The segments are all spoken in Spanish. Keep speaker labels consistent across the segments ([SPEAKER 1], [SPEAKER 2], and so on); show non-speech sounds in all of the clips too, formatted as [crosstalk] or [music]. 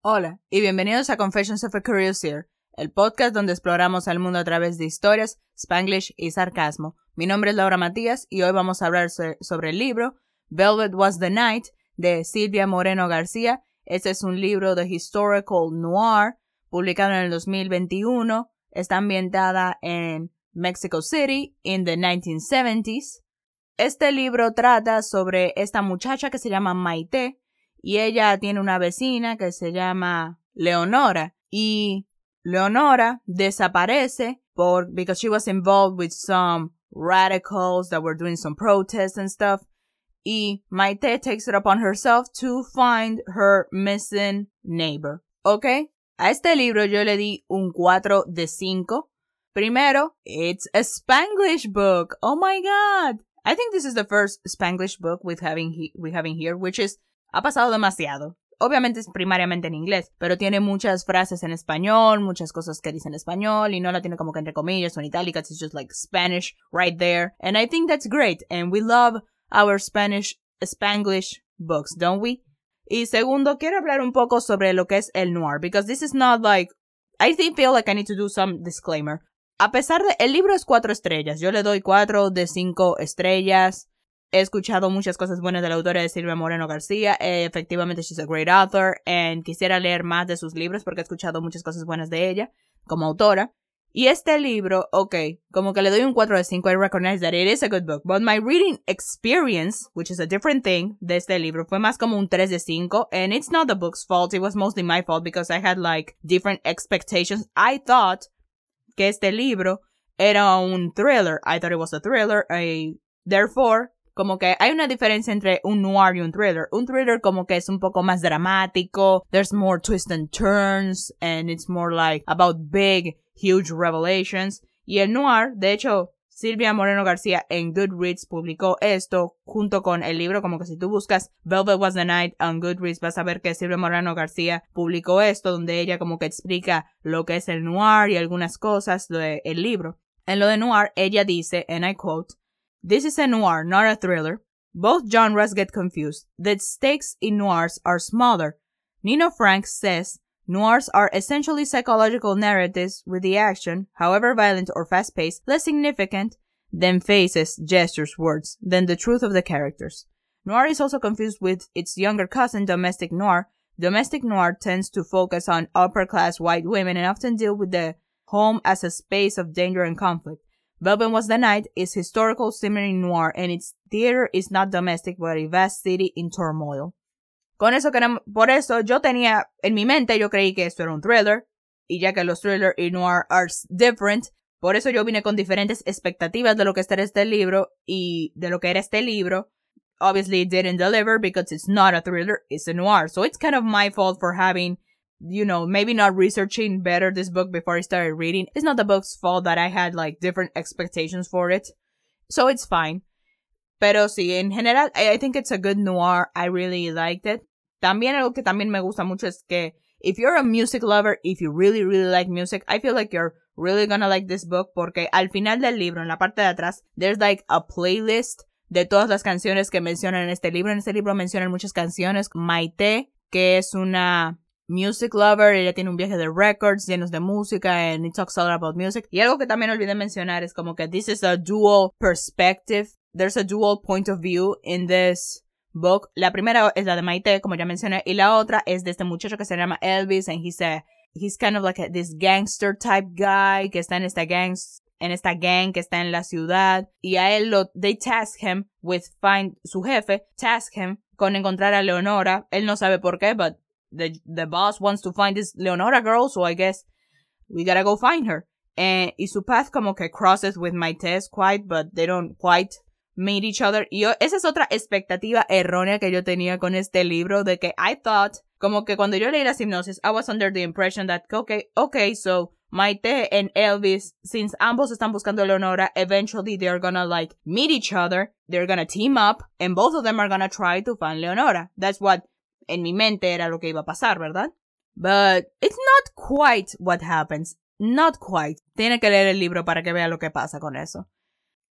[SPEAKER 1] Hola y bienvenidos a Confessions of a Curious Ear, el podcast donde exploramos el mundo a través de historias, spanglish y sarcasmo. Mi nombre es Laura Matías y hoy vamos a hablar sobre el libro Velvet Was the Night de Silvia Moreno García. Este es un libro de historical noir publicado en el 2021. Está ambientada en Mexico City in the 1970s. Este libro trata sobre esta muchacha que se llama Maite, y ella tiene una vecina que se llama Leonora y Leonora desaparece por because she was involved with some radicals that were doing some protests and stuff y Maite takes it upon herself to find her missing neighbor. ¿Ok? A este libro yo le di un 4 de 5. Primero, it's a Spanglish book. Oh my god. I think this is the first Spanglish book we having having here, which is ha pasado demasiado. Obviamente es primariamente en inglés, pero tiene muchas frases en español, muchas cosas que dice en español y no la tiene como que entre comillas o en itálicas, it's just like Spanish right there. And I think that's great and we love our Spanish Spanglish books, don't we? Y segundo, quiero hablar un poco sobre lo que es el noir, because this is not like I think feel like I need to do some disclaimer. A pesar de el libro es cuatro estrellas, yo le doy cuatro de cinco estrellas. He escuchado muchas cosas buenas de la autora de Silvia Moreno García. Eh, efectivamente, she's a great author. And quisiera leer más de sus libros porque he escuchado muchas cosas buenas de ella como autora. Y este libro, ok, como que le doy un 4 de 5. I recognize that it is a good book. But my reading experience, which is a different thing de este libro, fue más como un 3 de 5. And it's not the book's fault. It was mostly my fault because I had like different expectations. I thought que este libro era un thriller. I thought it was a thriller. I, therefore, como que hay una diferencia entre un noir y un thriller. Un thriller como que es un poco más dramático, there's more twists and turns, and it's more like about big, huge revelations. Y el noir, de hecho, Silvia Moreno García en Goodreads publicó esto junto con el libro, como que si tú buscas Velvet Was the Night on Goodreads vas a ver que Silvia Moreno García publicó esto donde ella como que explica lo que es el noir y algunas cosas del libro. En lo de noir, ella dice, and I quote, This is a noir, not a thriller. Both genres get confused. The stakes in noirs are smaller. Nino Frank says noirs are essentially psychological narratives with the action, however violent or fast paced, less significant than faces, gestures, words, than the truth of the characters. Noir is also confused with its younger cousin, domestic noir. Domestic noir tends to focus on upper class white women and often deal with the home as a space of danger and conflict. Velvet Was the Night is historical simmering noir and its theater is not domestic but a vast city in turmoil. Con eso queremos, por eso yo tenía en mi mente, yo creí que esto era un thriller, y ya que los thrillers y noir are different, por eso yo vine con diferentes expectativas de lo que era este libro y de lo que era este libro. Obviously it didn't deliver because it's not a thriller, it's a noir. So it's kind of my fault for having you know, maybe not researching better this book before I started reading. It's not the book's fault that I had like different expectations for it. So it's fine. Pero sí, en general, I, think it's a good noir. I really liked it. También algo que también me gusta mucho es que if you're a music lover, if you really, really like music, I feel like you're really gonna like this book porque al final del libro, en la parte de atrás, there's like a playlist de todas las canciones que mencionan en este libro. En este libro mencionan muchas canciones. Maite, que es una music lover, ella tiene un viaje de records llenos de música and it talks all about music. Y algo que también olvidé mencionar es como que this is a dual perspective. There's a dual point of view in this book. La primera es la de Maite, como ya mencioné, y la otra es de este muchacho que se llama Elvis and he's a, he's kind of like this gangster type guy que está en esta gang en esta gang que está en la ciudad y a él lo they task him with find su jefe task him con encontrar a Leonora él no sabe por qué but the the boss wants to find this Leonora girl, so I guess we gotta go find her. And su path como que crosses with my test quite, but they don't quite meet each other. Yo, esa es otra expectativa errónea que yo tenía con este libro, de que I thought, como que cuando yo leí la hipnosis, I was under the impression that, okay, okay, so Maite and Elvis, since ambos están buscando a Leonora, eventually they're gonna like meet each other, they're gonna team up, and both of them are gonna try to find Leonora. That's what en mi mente era lo que iba a pasar, ¿verdad? But it's not quite what happens. Not quite. Tiene que leer el libro para que vea lo que pasa con eso.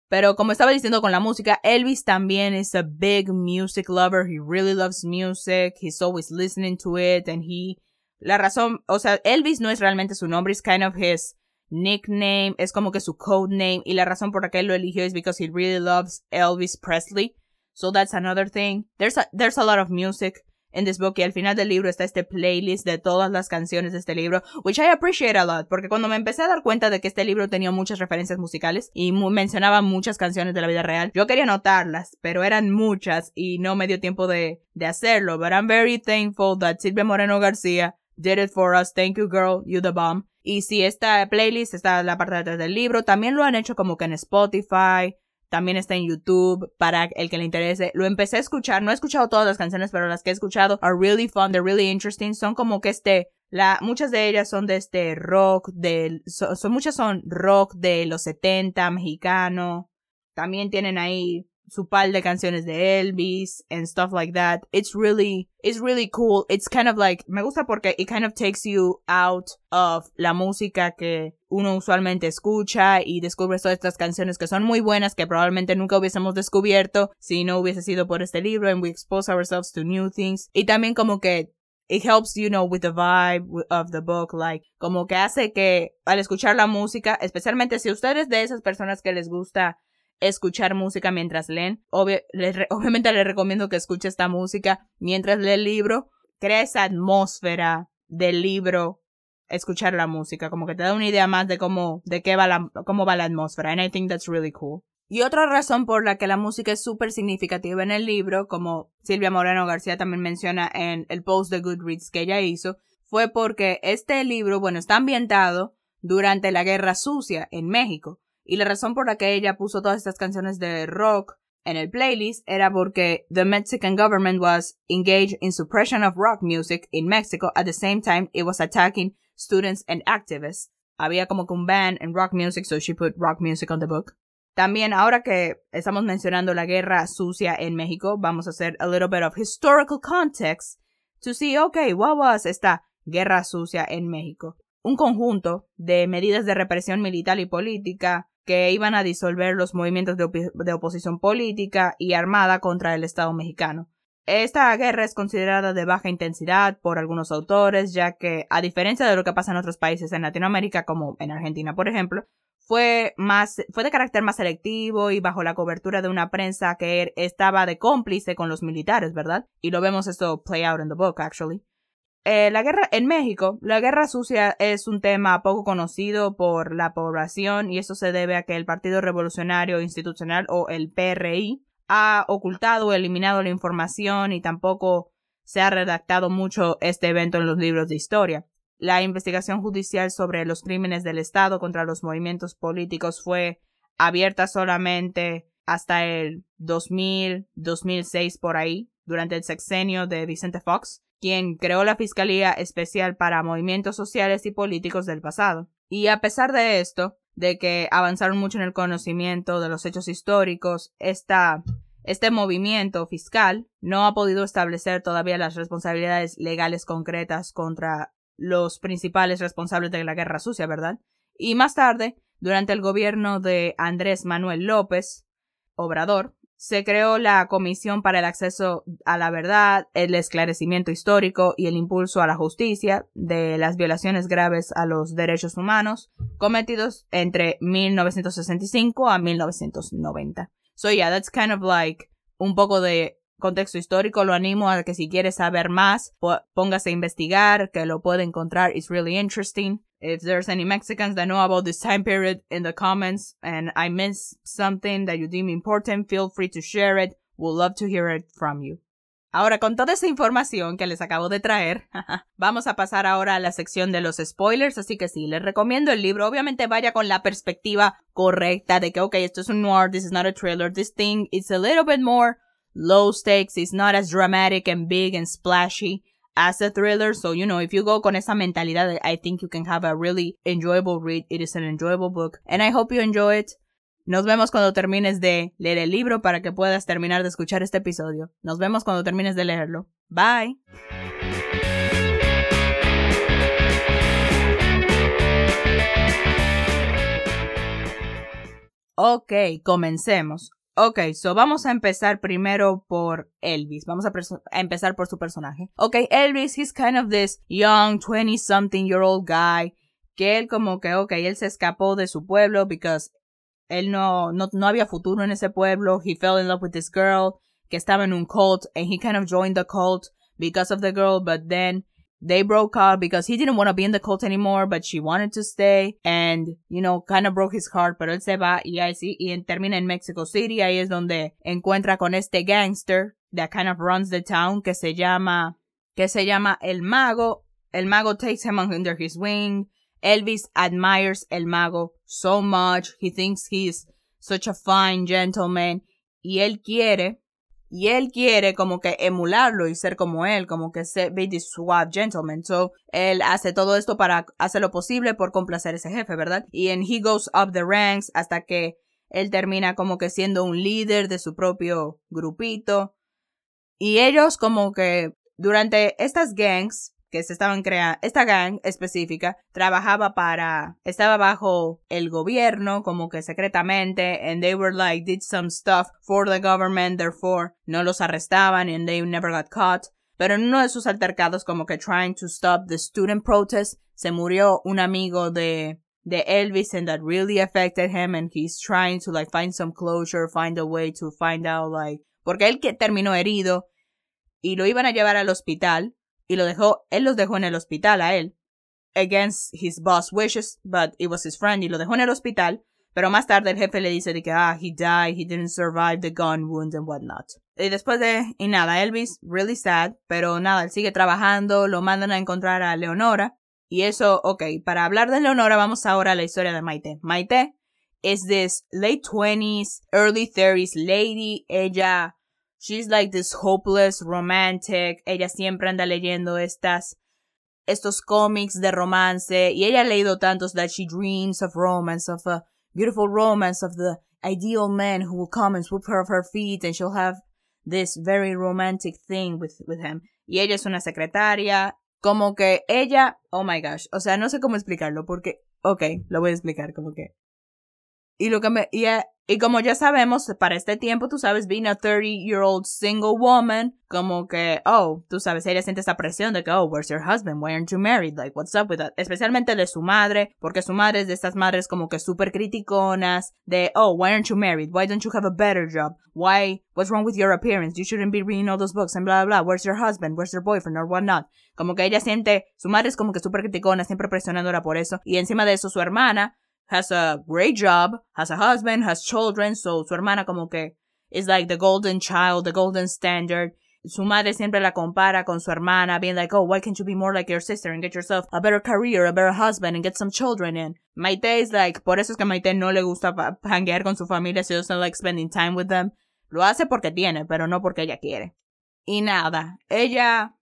[SPEAKER 1] Pero como estaba diciendo con la música, Elvis también is a big music lover. He really loves music. He's always listening to it and he La razón, o sea, Elvis no es realmente su nombre, es kind of his nickname, es como que su code name, y la razón por la que él lo eligió es because he really loves Elvis Presley. So that's another thing. There's a, there's a lot of music in this y al final del libro está este playlist de todas las canciones de este libro, which I appreciate a lot, porque cuando me empecé a dar cuenta de que este libro tenía muchas referencias musicales y mencionaba muchas canciones de la vida real, yo quería anotarlas, pero eran muchas y no me dio tiempo de, de hacerlo, but I'm very thankful that Silvia Moreno García did it for us. Thank you, girl. You the bomb. Y si esta playlist está en la parte de atrás del libro, también lo han hecho como que en Spotify, también está en YouTube para el que le interese. Lo empecé a escuchar, no he escuchado todas las canciones, pero las que he escuchado are really fun, they're really interesting. Son como que este, la, muchas de ellas son de este rock, del, son, muchas son rock de los 70, mexicano. También tienen ahí su par de canciones de Elvis and stuff like that. It's really, it's really cool. It's kind of like, me gusta porque it kind of takes you out of la música que uno usualmente escucha y descubres todas estas canciones que son muy buenas que probablemente nunca hubiésemos descubierto si no hubiese sido por este libro and we expose ourselves to new things. Y también como que it helps you know with the vibe of the book like como que hace que al escuchar la música especialmente si ustedes de esas personas que les gusta escuchar música mientras leen. [laughs] obviamente les recomiendo que escuche esta música mientras lee el libro. Crea esa atmósfera del libro, escuchar la música, como que te da una idea más de cómo, de qué va la, cómo va la atmósfera. And I think that's really cool. Y otra razón por la que la música es súper significativa en el libro, como Silvia Moreno García también menciona en el post de Goodreads que ella hizo, fue porque este libro, bueno, está ambientado durante la Guerra Sucia en México. Y la razón por la que ella puso todas estas canciones de rock en el playlist era porque the Mexican government was engaged in suppression of rock music in Mexico at the same time it was attacking students and activists. Había como que un ban en rock music, so she put rock music on the book. También, ahora que estamos mencionando la guerra sucia en México, vamos a hacer a little bit of historical context to see, okay, what was esta guerra sucia en México? Un conjunto de medidas de represión militar y política que iban a disolver los movimientos de, oposición política y armada contra el Estado mexicano. Esta guerra es considerada de baja intensidad por algunos autores, ya que, a diferencia de lo que pasa en otros países en Latinoamérica, como en Argentina, por ejemplo, fue más, fue de carácter más selectivo y bajo la cobertura de una prensa que estaba de cómplice con los militares, ¿verdad? Y lo vemos esto play out in the book, actually. Eh, la guerra en México, la guerra sucia es un tema poco conocido por la población y eso se debe a que el Partido Revolucionario Institucional o el PRI ha ocultado o eliminado la información y tampoco se ha redactado mucho este evento en los libros de historia. La investigación judicial sobre los crímenes del Estado contra los movimientos políticos fue abierta solamente hasta el 2000, 2006 por ahí, durante el sexenio de Vicente Fox quien creó la Fiscalía Especial para Movimientos Sociales y Políticos del pasado. Y a pesar de esto, de que avanzaron mucho en el conocimiento de los hechos históricos, esta, este movimiento fiscal no ha podido establecer todavía las responsabilidades legales concretas contra los principales responsables de la guerra sucia, ¿verdad? Y más tarde, durante el gobierno de Andrés Manuel López Obrador, se creó la Comisión para el Acceso a la Verdad, el esclarecimiento histórico y el impulso a la justicia de las violaciones graves a los derechos humanos cometidos entre 1965 a 1990. So yeah, that's kind of like un poco de contexto histórico. Lo animo a que si quieres saber más, póngase a investigar, que lo puede encontrar. It's really interesting. If there's any Mexicans that know about this time period in the comments and I miss something that you deem important, feel free to share it. We'll love to hear it from you. Ahora, con toda esa información que les acabo de traer, [laughs] vamos a pasar ahora a la sección de los spoilers, así que sí, les recomiendo el libro. Obviamente vaya con la perspectiva correcta de que, ok, esto es un noir, this is not a thriller, this thing is a little bit more low stakes, it's not as dramatic and big and splashy as a thriller. So, you know, if you go con esa mentalidad, I think you can have a really enjoyable read. It is an enjoyable book. And I hope you enjoy it. Nos vemos cuando termines de leer el libro para que puedas terminar de escuchar este episodio. Nos vemos cuando termines de leerlo. Bye. Ok, comencemos. Ok, so vamos a empezar primero por Elvis. Vamos a, empezar por su personaje. Ok, Elvis, he's kind of this young, 20 something year old guy. Que él como que, ok, él se escapó de su pueblo because él no, no, no había futuro en ese pueblo. He fell in love with this girl que estaba en un cult and he kind of joined the cult because of the girl, but then they broke up because he didn't want to be in the cult anymore, but she wanted to stay and, you know, kind of broke his heart, pero él se va y ahí sí, y termina en Mexico City, ahí es donde encuentra con este gangster that kind of runs the town que se llama, que se llama El Mago. El Mago takes him under his wing. Elvis admires El Mago so much. He thinks he's such a fine gentleman. Y él quiere y él quiere como que emularlo y ser como él, como que ser, be the suave gentleman. So, él hace todo esto para hacer lo posible por complacer a ese jefe, ¿verdad? Y en he goes up the ranks hasta que él termina como que siendo un líder de su propio grupito. Y ellos como que durante estas gangs que se estaban creando, esta gang específica trabajaba para, estaba bajo el gobierno como que secretamente and they were like did some stuff for the government, therefore no los arrestaban and they never got caught. Pero en uno de sus altercados como que trying to stop the student protest se murió un amigo de de Elvis and that really affected him and he's trying to like find some closure, find a way to find out like porque él que terminó herido y lo iban a llevar al hospital y lo dejó, él los dejó en el hospital a él, against his boss wishes, but it was his friend y lo dejó en el hospital, pero más tarde el jefe le dice de que, ah, he died, he didn't survive the gun wound and whatnot. Y después de, y nada, Elvis, really sad, pero nada, él sigue trabajando, lo mandan a encontrar a Leonora, y eso, ok, para hablar de Leonora vamos ahora a la historia de Maite. Maite is this late 20s, early 30s lady, ella She's like this hopeless romantic. Ella siempre anda leyendo estas estos cómics de romance y ella ha leído tantos that she dreams of romance of a beautiful romance of the ideal man who will come and swoop her off her feet and she'll have this very romantic thing with with him. Y ella es una secretaria, como que ella, oh my gosh, o sea, no sé cómo explicarlo porque, okay, lo voy a explicar como que y lo que me, y, eh, y como ya sabemos, para este tiempo, tú sabes, being a 30-year-old single woman, como que, oh, tú sabes, ella siente esa presión de que, oh, where's your husband? Why aren't you married? Like, what's up with that? Especialmente de su madre, porque su madre es de estas madres como que súper criticonas, de, oh, why aren't you married? Why don't you have a better job? Why, what's wrong with your appearance? You shouldn't be reading all those books and blah, blah, blah. Where's your husband? Where's your boyfriend? Or whatnot. Como que ella siente, su madre es como que súper criticona, siempre presionándola por eso. Y encima de eso, su hermana, has a great job, has a husband, has children, so su hermana como que is like the golden child, the golden standard. Su madre siempre la compara con su hermana, being like, oh, why can't you be more like your sister and get yourself a better career, a better husband, and get some children in? Maite is like, por eso es que Maite no le gusta hanguear con su familia, she doesn't like spending time with them. Lo hace porque tiene, pero no porque ella quiere. Y nada, ella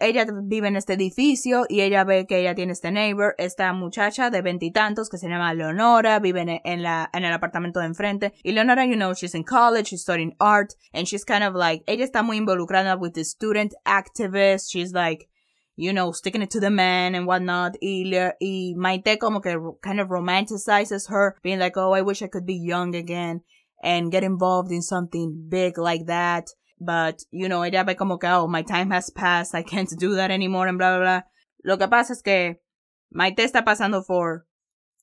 [SPEAKER 1] ella vive en este edificio y ella ve que ella tiene este neighbor, esta muchacha de veintitantos que se llama Leonora, vive en, la, en el apartamento de enfrente. Y Leonora, you know, she's in college, she's studying art, and she's kind of like, ella está muy involucrada with the student activists, she's like, you know, sticking it to the man and whatnot. Y, y Maite como que kind of romanticizes her, being like, oh, I wish I could be young again and get involved in something big like that. But, you know, ella ve como que, oh, my time has passed, I can't do that anymore, and bla, bla, bla. Lo que pasa es que Maite está pasando por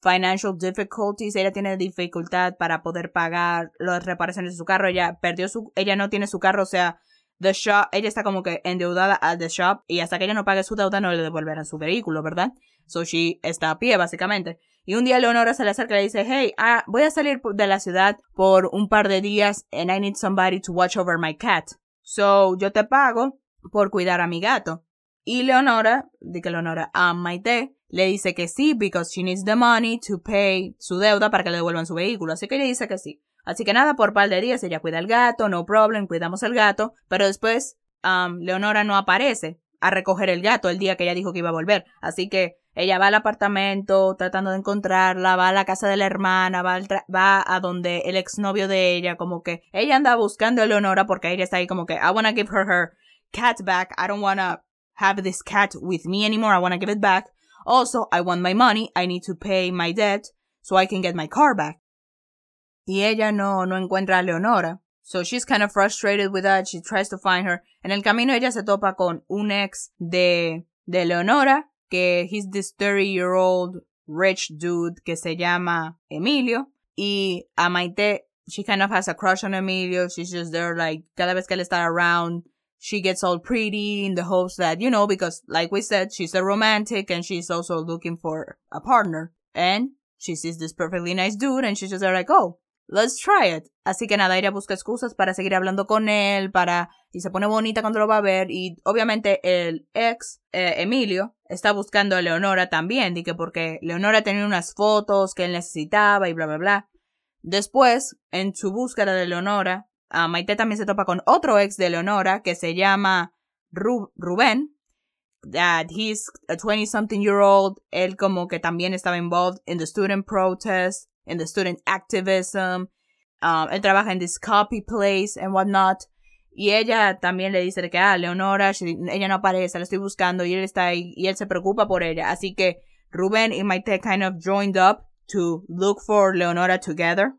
[SPEAKER 1] financial difficulties, ella tiene dificultad para poder pagar las reparaciones de su carro, ella perdió su, ella no tiene su carro, o sea, the shop, ella está como que endeudada al the shop y hasta que ella no pague su deuda no le devolverán su vehículo, ¿verdad? So she está a pie, básicamente. Y un día Leonora se le acerca y le dice, hey, ah, voy a salir de la ciudad por un par de días and I need somebody to watch over my cat. So, yo te pago por cuidar a mi gato. Y Leonora, de que Leonora, a Maite, le dice que sí, because she needs the money to pay su deuda para que le devuelvan su vehículo. Así que ella dice que sí. Así que nada, por par de días ella cuida al gato, no problem, cuidamos al gato. Pero después, um, Leonora no aparece a recoger el gato el día que ella dijo que iba a volver. Así que ella va al apartamento tratando de encontrarla, va a la casa de la hermana, va, va a donde el exnovio de ella, como que ella anda buscando a Leonora porque ella está ahí como que I wanna give her her cat back. I don't wanna have this cat with me anymore. I wanna give it back. Also, I want my money. I need to pay my debt so I can get my car back. y ella no, no encuentra a Leonora. So she's kind of frustrated with that. She tries to find her. En el camino ella se topa con un ex de, de Leonora, que he's this 30 year old rich dude que se llama Emilio. Y a Maite, she kind of has a crush on Emilio. She's just there like, cada vez que él está around, she gets all pretty in the hopes that, you know, because like we said, she's a romantic and she's also looking for a partner. And she sees this perfectly nice dude and she's just there like, oh, let's try it. Así que nada, ella busca excusas para seguir hablando con él, para, y se pone bonita cuando lo va a ver, y obviamente el ex, eh, Emilio, está buscando a Leonora también, y que porque Leonora tenía unas fotos que él necesitaba y bla bla bla. Después, en su búsqueda de Leonora, a Maite también se topa con otro ex de Leonora que se llama Rubén, that he's a 20 something year old, él como que también estaba involved in the student protest, in the student activism. Um, él trabaja en this copy place and whatnot. Y ella también le dice que, ah, Leonora, ella no aparece, la estoy buscando y él está ahí y él se preocupa por ella. Así que Ruben y Maite kind of joined up to look for Leonora together.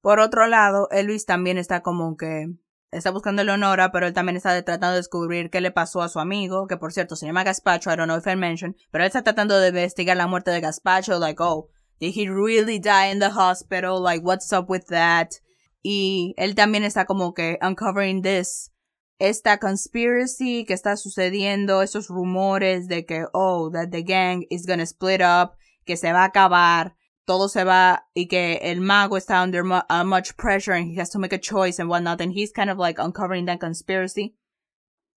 [SPEAKER 1] Por otro lado, Elvis también está como que está buscando a Leonora, pero él también está tratando de descubrir qué le pasó a su amigo, que por cierto se llama Gaspacho, I don't know if I mentioned, pero él está tratando de investigar la muerte de Gaspacho, like, oh, Did he really die in the hospital? Like, what's up with that? Y él también está como que uncovering this. Esta conspiracy que está sucediendo, esos rumores de que, oh, that the gang is gonna split up, que se va a acabar, todo se va, y que el mago está under uh, much pressure and he has to make a choice and whatnot, and he's kind of like uncovering that conspiracy.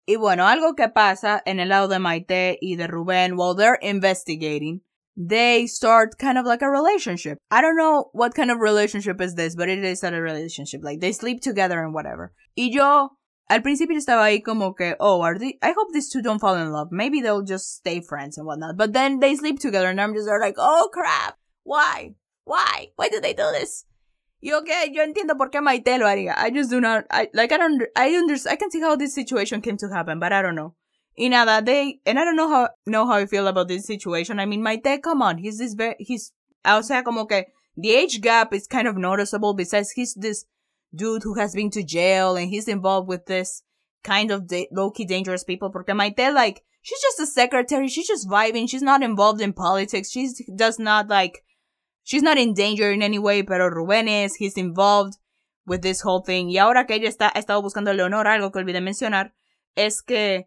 [SPEAKER 1] Y bueno, algo que pasa en el lado de Maite y de Rubén while they're investigating they start kind of like a relationship. I don't know what kind of relationship is this, but it is a relationship. Like they sleep together and whatever. Y yo, al principio estaba ahí como que, oh, are they, I hope these two don't fall in love. Maybe they'll just stay friends and whatnot. But then they sleep together and I'm just like, oh crap. Why? Why? Why did they do this? Y okay, yo entiendo por qué Maite lo haría. I just do not, I, like, I don't, I understand, I can see how this situation came to happen, but I don't know. Y nada, they, and I don't know how, know how I feel about this situation. I mean, my dad, come on, he's this very, he's, o sea, como que the age gap is kind of noticeable besides he's this dude who has been to jail and he's involved with this kind of da- low-key dangerous people. Porque my dad, like, she's just a secretary. She's just vibing. She's not involved in politics. She does not like, she's not in danger in any way, pero Rubén is, he's involved with this whole thing. Y ahora que ella está, ha estado buscando a Leonor, algo que olvidé mencionar, es que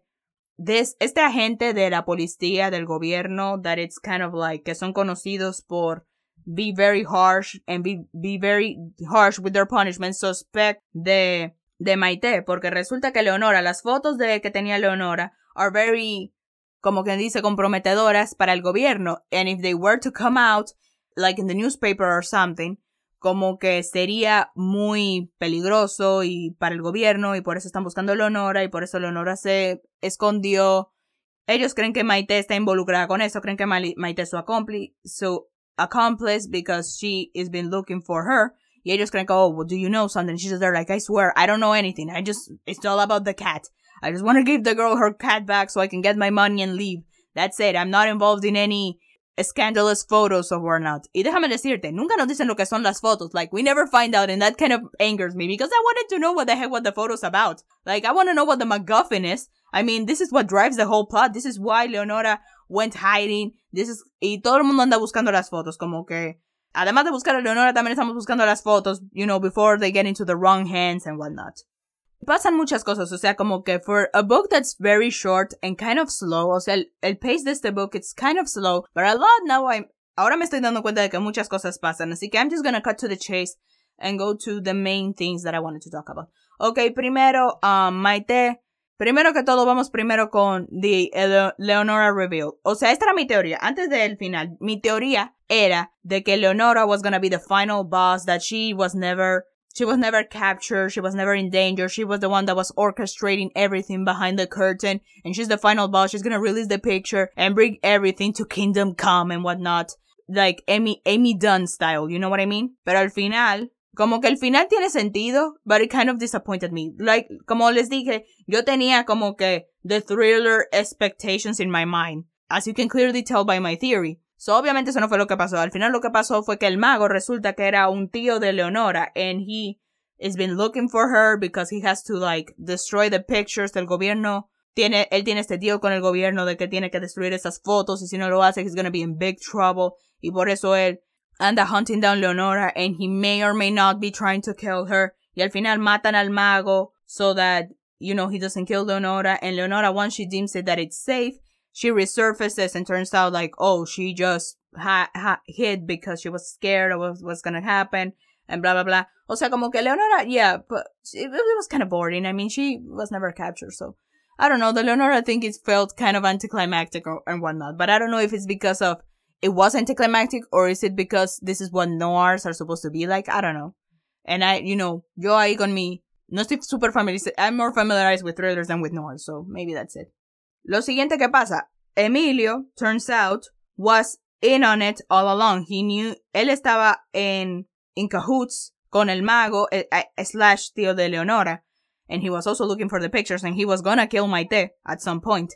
[SPEAKER 1] este agente de la policía del gobierno that it's kind of like que son conocidos por be very harsh and be, be very harsh with their punishment suspect de de Maite porque resulta que Leonora las fotos de que tenía Leonora are very como quien dice comprometedoras para el gobierno. And if they were to come out like in the newspaper or something como que sería muy peligroso y para el gobierno y por eso están buscando a Leonora y por eso Leonora se escondió. Ellos creen que Maite está involucrada con eso, creen que Maite es su accomplice, su accomplice because she has been looking for her. Y ellos creen que, oh, well, do you know something? She's just there like, I swear, I don't know anything. I just, it's all about the cat. I just want to give the girl her cat back so I can get my money and leave. That's it. I'm not involved in any scandalous photos of not. Y déjame decirte, nunca nos dicen lo que son las fotos. Like, we never find out, and that kind of angers me because I wanted to know what the heck what the photo's about. Like, I want to know what the MacGuffin is. I mean, this is what drives the whole plot. This is why Leonora went hiding. This is, y todo el mundo anda buscando las fotos, como que, además de buscar a Leonora, también estamos buscando las fotos, you know, before they get into the wrong hands and whatnot. Pasan muchas cosas, o sea, como que for a book that's very short and kind of slow, o sea, el, el pace de este book, it's kind of slow, but a lot now I'm, ahora me estoy dando cuenta de que muchas cosas pasan, así que I'm just gonna cut to the chase and go to the main things that I wanted to talk about. Ok, primero, um, Maite, primero que todo, vamos primero con the Leonora Reveal. O sea, esta era mi teoría, antes del final, mi teoría era de que Leonora was gonna be the final boss, that she was never she was never captured. She was never in danger. She was the one that was orchestrating everything behind the curtain. And she's the final boss. She's gonna release the picture and bring everything to Kingdom Come and whatnot. Like Amy, Amy Dunn style. You know what I mean? Pero al final, como que el final tiene sentido, but it kind of disappointed me. Like, como les dije, yo tenía como que the thriller expectations in my mind. As you can clearly tell by my theory. So, obviamente eso no fue lo que pasó. Al final lo que pasó fue que el mago resulta que era un tío de Leonora and he has been looking for her because he has to like destroy the pictures del gobierno. Tiene, él tiene este tío con el gobierno de que tiene que destruir esas fotos y si no lo hace he's gonna be in big trouble y por eso él anda hunting down Leonora and he may or may not be trying to kill her y al final matan al mago so that you know he doesn't kill Leonora and Leonora once she deems it that it's safe she resurfaces and turns out like, oh, she just ha, ha hid because she was scared of what was gonna happen and blah blah blah. O sea, como que Leonora, yeah, but it, it was kind of boring. I mean, she was never captured, so I don't know. The Leonora I think it felt kind of anticlimactic or, and whatnot, but I don't know if it's because of it was anticlimactic or is it because this is what noirs are supposed to be like. I don't know. And I, you know, yo ahí con mi, no estoy super familiar. I'm more familiarized with thrillers than with noirs, so maybe that's it. Lo siguiente que pasa, Emilio, turns out, was in on it all along. He knew, él estaba en, in cahoots con el mago, eh, eh, slash tío de Leonora. And he was also looking for the pictures and he was gonna kill Maite at some point.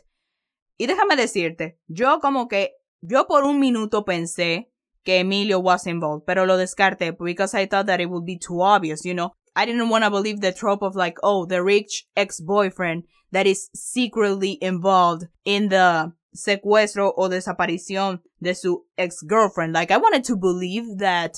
[SPEAKER 1] Y déjame decirte, yo como que, yo por un minuto pensé que Emilio was involved, pero lo descarté because I thought that it would be too obvious, you know. I didn't want to believe the trope of like, oh, the rich ex-boyfriend that is secretly involved in the secuestro o desaparición de su ex-girlfriend. Like, I wanted to believe that,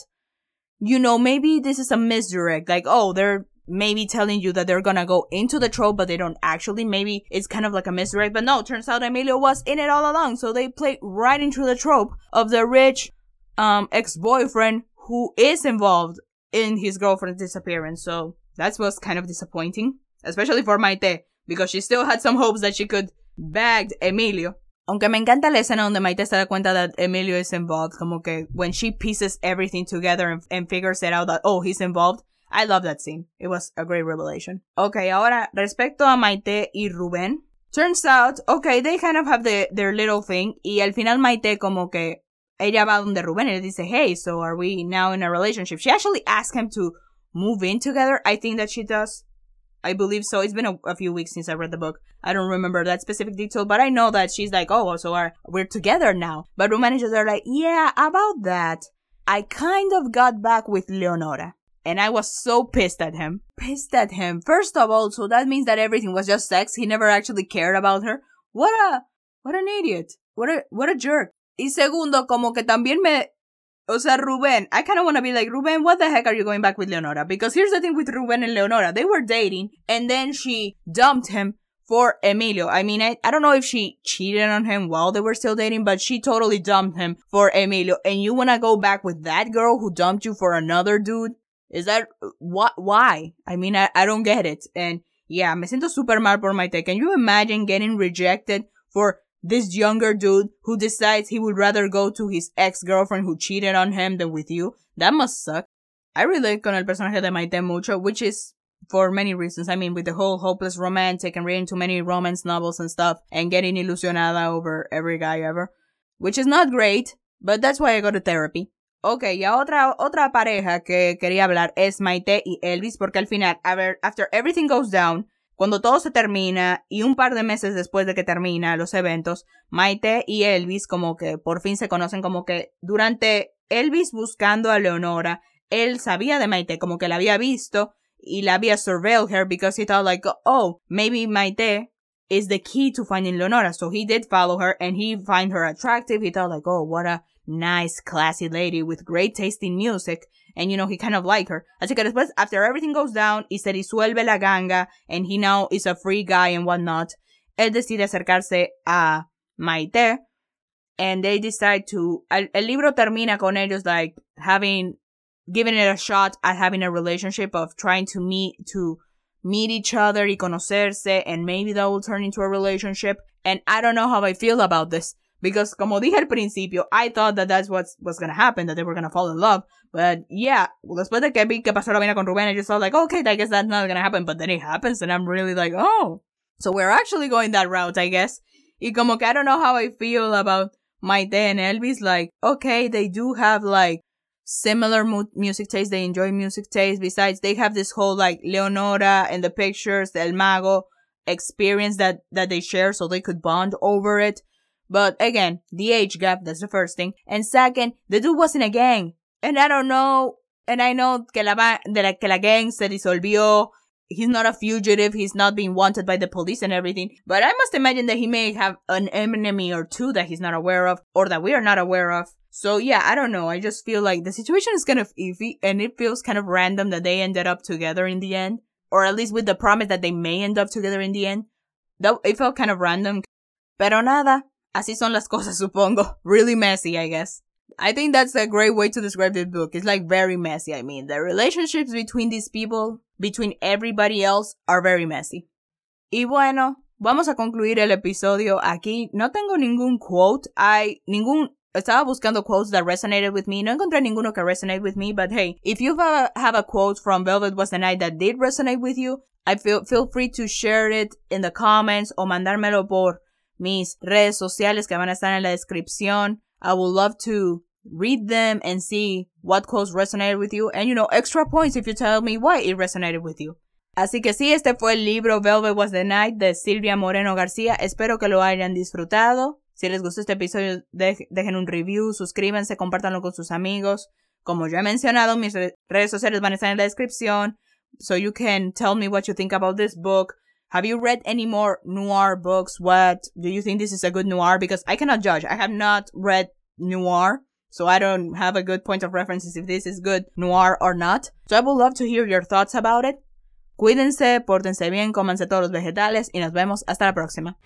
[SPEAKER 1] you know, maybe this is a misdirect. Like, oh, they're maybe telling you that they're gonna go into the trope, but they don't actually. Maybe it's kind of like a misdirect. But no, turns out Emilio was in it all along. So they played right into the trope of the rich, um, ex-boyfriend who is involved in his girlfriend's disappearance. So that was kind of disappointing, especially for Maite, because she still had some hopes that she could bag Emilio. Aunque me encanta la escena donde Maite se da cuenta that Emilio is involved, como que when she pieces everything together and, and figures it out that, oh, he's involved. I love that scene. It was a great revelation. Okay, ahora, respecto a Maite y Rubén, turns out, okay, they kind of have the, their little thing, y al final Maite como que ella va donde Rubén y le dice, hey, so are we now in a relationship? She actually asked him to move in together. I think that she does. I believe so. It's been a, a, few weeks since I read the book. I don't remember that specific detail, but I know that she's like, oh, so are, we're together now. But Rubén and are like, yeah, about that. I kind of got back with Leonora. And I was so pissed at him. Pissed at him. First of all, so that means that everything was just sex. He never actually cared about her. What a, what an idiot. What a, what a jerk. Y segundo, como que también me, o sea, Rubén, I kind of want to be like, Rubén, what the heck are you going back with Leonora? Because here's the thing with Rubén and Leonora. They were dating, and then she dumped him for Emilio. I mean, I, I don't know if she cheated on him while they were still dating, but she totally dumped him for Emilio. And you want to go back with that girl who dumped you for another dude? Is that, what, why? I mean, I, I don't get it. And yeah, me siento super mal por Maite. Can you imagine getting rejected for this younger dude who decides he would rather go to his ex-girlfriend who cheated on him than with you. That must suck. I relate con el personaje de Maite mucho, which is for many reasons. I mean, with the whole hopeless romantic and reading too many romance novels and stuff and getting ilusionada over every guy ever. Which is not great, but that's why I go to therapy. Ok, y otra, otra pareja que quería hablar es Maite y Elvis, porque al final, after everything goes down, Cuando todo se termina y un par de meses después de que termina los eventos, Maite y Elvis como que por fin se conocen como que durante Elvis buscando a Leonora, él sabía de Maite, como que la había visto y la había surveilled her because he thought like, oh, maybe Maite is the key to finding Leonora. So he did follow her and he find her attractive. He thought like, oh, what a nice, classy lady with great taste in music. And, you know, he kind of like her. Así que después, after everything goes down y se disuelve la ganga and he now is a free guy and whatnot, él decide acercarse a Maite and they decide to, el, el libro termina con ellos like having, giving it a shot at having a relationship of trying to meet, to meet each other y conocerse and maybe that will turn into a relationship. And I don't know how I feel about this. Because como dije al principio, I thought that that's what was gonna happen, that they were gonna fall in love. But yeah, después de que vi que pasó la vaina con Rubén, I just thought like, okay, I guess that's not gonna happen. But then it happens and I'm really like, oh. So we're actually going that route, I guess. Y como que I don't know how I feel about Maite and Elvis. Like, okay, they do have like similar mu- music taste. They enjoy music taste. Besides, they have this whole like Leonora and the pictures, El Mago experience that, that they share so they could bond over it. But again, the age gap, that's the first thing. And second, the dude was in a gang. And I don't know, and I know que la, que la gang se disolvió. He's not a fugitive. He's not being wanted by the police and everything. But I must imagine that he may have an enemy or two that he's not aware of or that we are not aware of. So yeah, I don't know. I just feel like the situation is kind of iffy and it feels kind of random that they ended up together in the end. Or at least with the promise that they may end up together in the end. That, it felt kind of random. Pero nada, Así son las cosas, supongo. Really messy, I guess. I think that's a great way to describe this book. It's like very messy. I mean, the relationships between these people, between everybody else, are very messy. Y bueno, vamos a concluir el episodio aquí. No tengo ningún quote. I, ningún, estaba buscando quotes that resonated with me. No encontré ninguno que resonate with me, but hey, if you have a, have a quote from Velvet Was the Night that did resonate with you, I feel, feel free to share it in the comments o mandármelo por mis redes sociales que van a estar en la descripción. I would love to read them and see what quotes resonated with you. And you know, extra points if you tell me why it resonated with you. Así que sí, este fue el libro Velvet Was the Night de Silvia Moreno García. Espero que lo hayan disfrutado. Si les gustó este episodio, dejen un review, suscríbanse, compártanlo con sus amigos. Como ya he mencionado, mis redes sociales van a estar en la descripción. So you can tell me what you think about this book. Have you read any more noir books? What do you think this is a good noir? Because I cannot judge. I have not read noir. So I don't have a good point of references if this is good noir or not. So I would love to hear your thoughts about it. Cuídense, pórtense bien, cómanse todos los vegetales y nos vemos hasta la próxima.